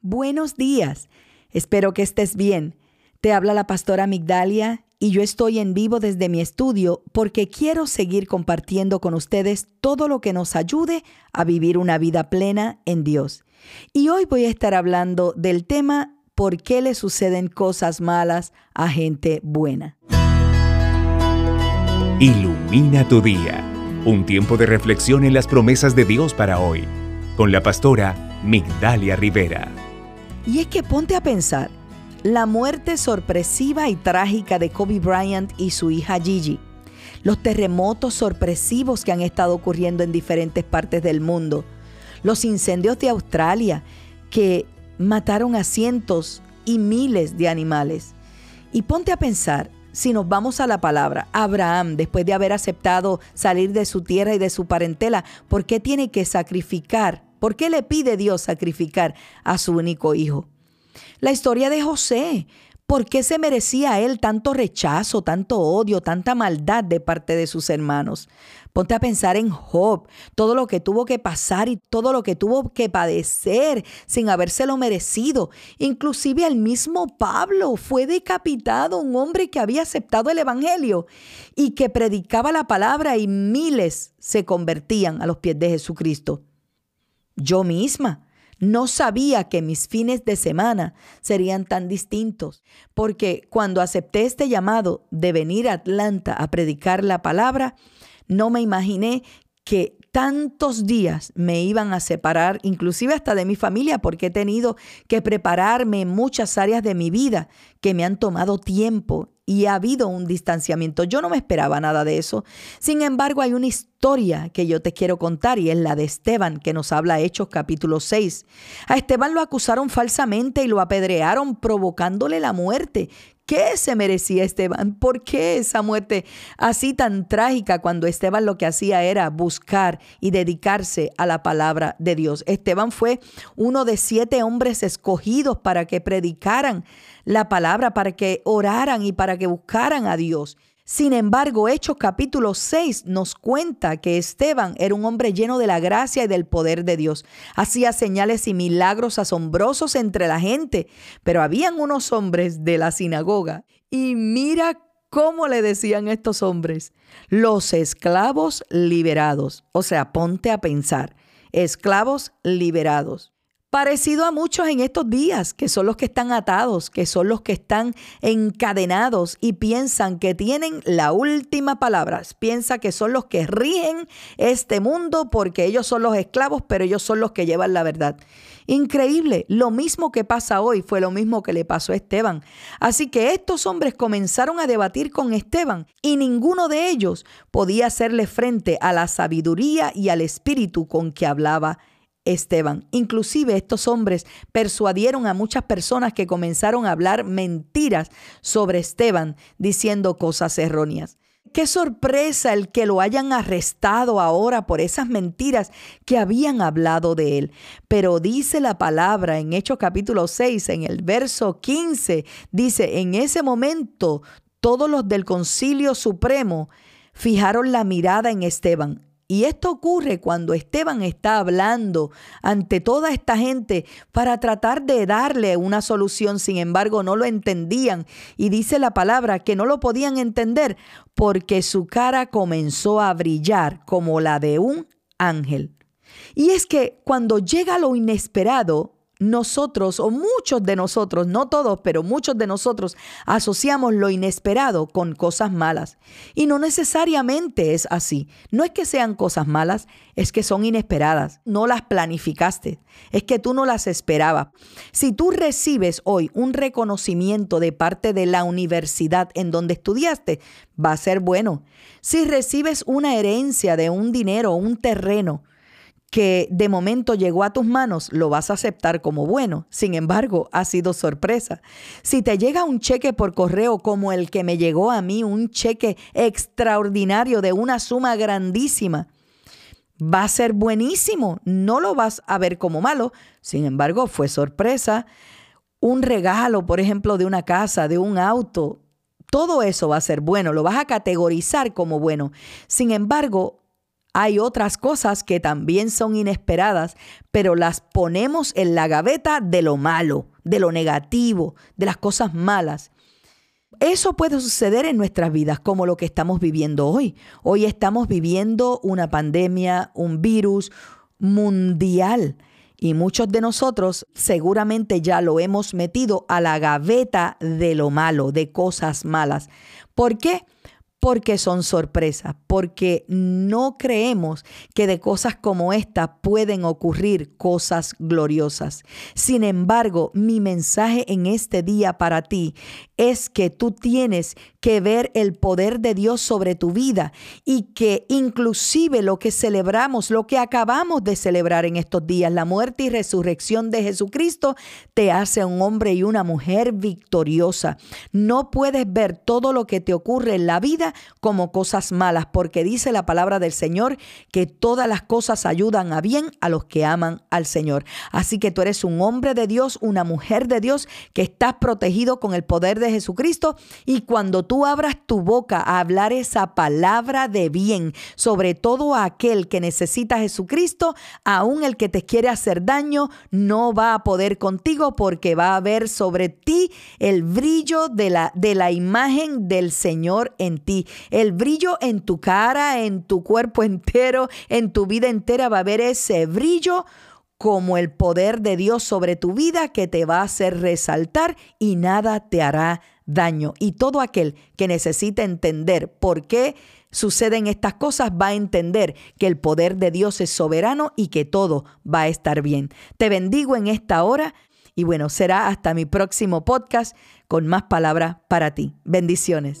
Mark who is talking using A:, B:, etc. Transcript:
A: Buenos días. Espero que estés bien. Te habla la pastora Migdalia y yo estoy en vivo desde mi estudio porque quiero seguir compartiendo con ustedes todo lo que nos ayude a vivir una vida plena en Dios. Y hoy voy a estar hablando del tema ¿Por qué le suceden cosas malas a gente buena?
B: Ilumina tu día. Un tiempo de reflexión en las promesas de Dios para hoy. Con la pastora Migdalia Rivera.
A: Y es que ponte a pensar, la muerte sorpresiva y trágica de Kobe Bryant y su hija Gigi, los terremotos sorpresivos que han estado ocurriendo en diferentes partes del mundo, los incendios de Australia que mataron a cientos y miles de animales. Y ponte a pensar, si nos vamos a la palabra, Abraham, después de haber aceptado salir de su tierra y de su parentela, ¿por qué tiene que sacrificar ¿Por qué le pide Dios sacrificar a su único hijo? La historia de José. ¿Por qué se merecía él tanto rechazo, tanto odio, tanta maldad de parte de sus hermanos? Ponte a pensar en Job, todo lo que tuvo que pasar y todo lo que tuvo que padecer sin habérselo merecido. Inclusive el mismo Pablo fue decapitado, un hombre que había aceptado el Evangelio y que predicaba la palabra y miles se convertían a los pies de Jesucristo. Yo misma. No sabía que mis fines de semana serían tan distintos, porque cuando acepté este llamado de venir a Atlanta a predicar la palabra, no me imaginé que tantos días me iban a separar, inclusive hasta de mi familia, porque he tenido que prepararme en muchas áreas de mi vida que me han tomado tiempo y ha habido un distanciamiento. Yo no me esperaba nada de eso. Sin embargo, hay una historia que yo te quiero contar y es la de Esteban, que nos habla Hechos capítulo 6. A Esteban lo acusaron falsamente y lo apedrearon provocándole la muerte. ¿Qué se merecía Esteban? ¿Por qué esa muerte así tan trágica cuando Esteban lo que hacía era buscar y dedicarse a la palabra de Dios? Esteban fue uno de siete hombres escogidos para que predicaran la palabra, para que oraran y para que buscaran a Dios. Sin embargo, Hechos capítulo 6 nos cuenta que Esteban era un hombre lleno de la gracia y del poder de Dios. Hacía señales y milagros asombrosos entre la gente, pero habían unos hombres de la sinagoga y mira cómo le decían estos hombres, los esclavos liberados. O sea, ponte a pensar, esclavos liberados parecido a muchos en estos días, que son los que están atados, que son los que están encadenados y piensan que tienen la última palabra, piensa que son los que rigen este mundo porque ellos son los esclavos, pero ellos son los que llevan la verdad. Increíble, lo mismo que pasa hoy fue lo mismo que le pasó a Esteban. Así que estos hombres comenzaron a debatir con Esteban y ninguno de ellos podía hacerle frente a la sabiduría y al espíritu con que hablaba Esteban. Inclusive estos hombres persuadieron a muchas personas que comenzaron a hablar mentiras sobre Esteban, diciendo cosas erróneas. Qué sorpresa el que lo hayan arrestado ahora por esas mentiras que habían hablado de él. Pero dice la palabra en Hechos capítulo 6, en el verso 15, dice, en ese momento todos los del concilio supremo fijaron la mirada en Esteban y esto ocurre cuando Esteban está hablando ante toda esta gente para tratar de darle una solución, sin embargo no lo entendían. Y dice la palabra que no lo podían entender porque su cara comenzó a brillar como la de un ángel. Y es que cuando llega lo inesperado, nosotros o muchos de nosotros, no todos, pero muchos de nosotros asociamos lo inesperado con cosas malas. Y no necesariamente es así. No es que sean cosas malas, es que son inesperadas. No las planificaste, es que tú no las esperabas. Si tú recibes hoy un reconocimiento de parte de la universidad en donde estudiaste, va a ser bueno. Si recibes una herencia de un dinero un terreno, que de momento llegó a tus manos, lo vas a aceptar como bueno. Sin embargo, ha sido sorpresa. Si te llega un cheque por correo como el que me llegó a mí, un cheque extraordinario de una suma grandísima, va a ser buenísimo. No lo vas a ver como malo. Sin embargo, fue sorpresa. Un regalo, por ejemplo, de una casa, de un auto, todo eso va a ser bueno, lo vas a categorizar como bueno. Sin embargo, hay otras cosas que también son inesperadas, pero las ponemos en la gaveta de lo malo, de lo negativo, de las cosas malas. Eso puede suceder en nuestras vidas como lo que estamos viviendo hoy. Hoy estamos viviendo una pandemia, un virus mundial. Y muchos de nosotros seguramente ya lo hemos metido a la gaveta de lo malo, de cosas malas. ¿Por qué? Porque son sorpresas, porque no creemos que de cosas como esta pueden ocurrir cosas gloriosas. Sin embargo, mi mensaje en este día para ti es que tú tienes que ver el poder de Dios sobre tu vida y que inclusive lo que celebramos, lo que acabamos de celebrar en estos días, la muerte y resurrección de Jesucristo, te hace un hombre y una mujer victoriosa. No puedes ver todo lo que te ocurre en la vida como cosas malas, porque dice la palabra del Señor que todas las cosas ayudan a bien a los que aman al Señor. Así que tú eres un hombre de Dios, una mujer de Dios, que estás protegido con el poder de Jesucristo y cuando tú abras tu boca a hablar esa palabra de bien sobre todo aquel que necesita a Jesucristo, aún el que te quiere hacer daño, no va a poder contigo porque va a haber sobre ti el brillo de la, de la imagen del Señor en ti. El brillo en tu cara, en tu cuerpo entero, en tu vida entera va a haber ese brillo como el poder de Dios sobre tu vida que te va a hacer resaltar y nada te hará daño. Y todo aquel que necesita entender por qué suceden estas cosas va a entender que el poder de Dios es soberano y que todo va a estar bien. Te bendigo en esta hora y bueno, será hasta mi próximo podcast con más palabras para ti. Bendiciones.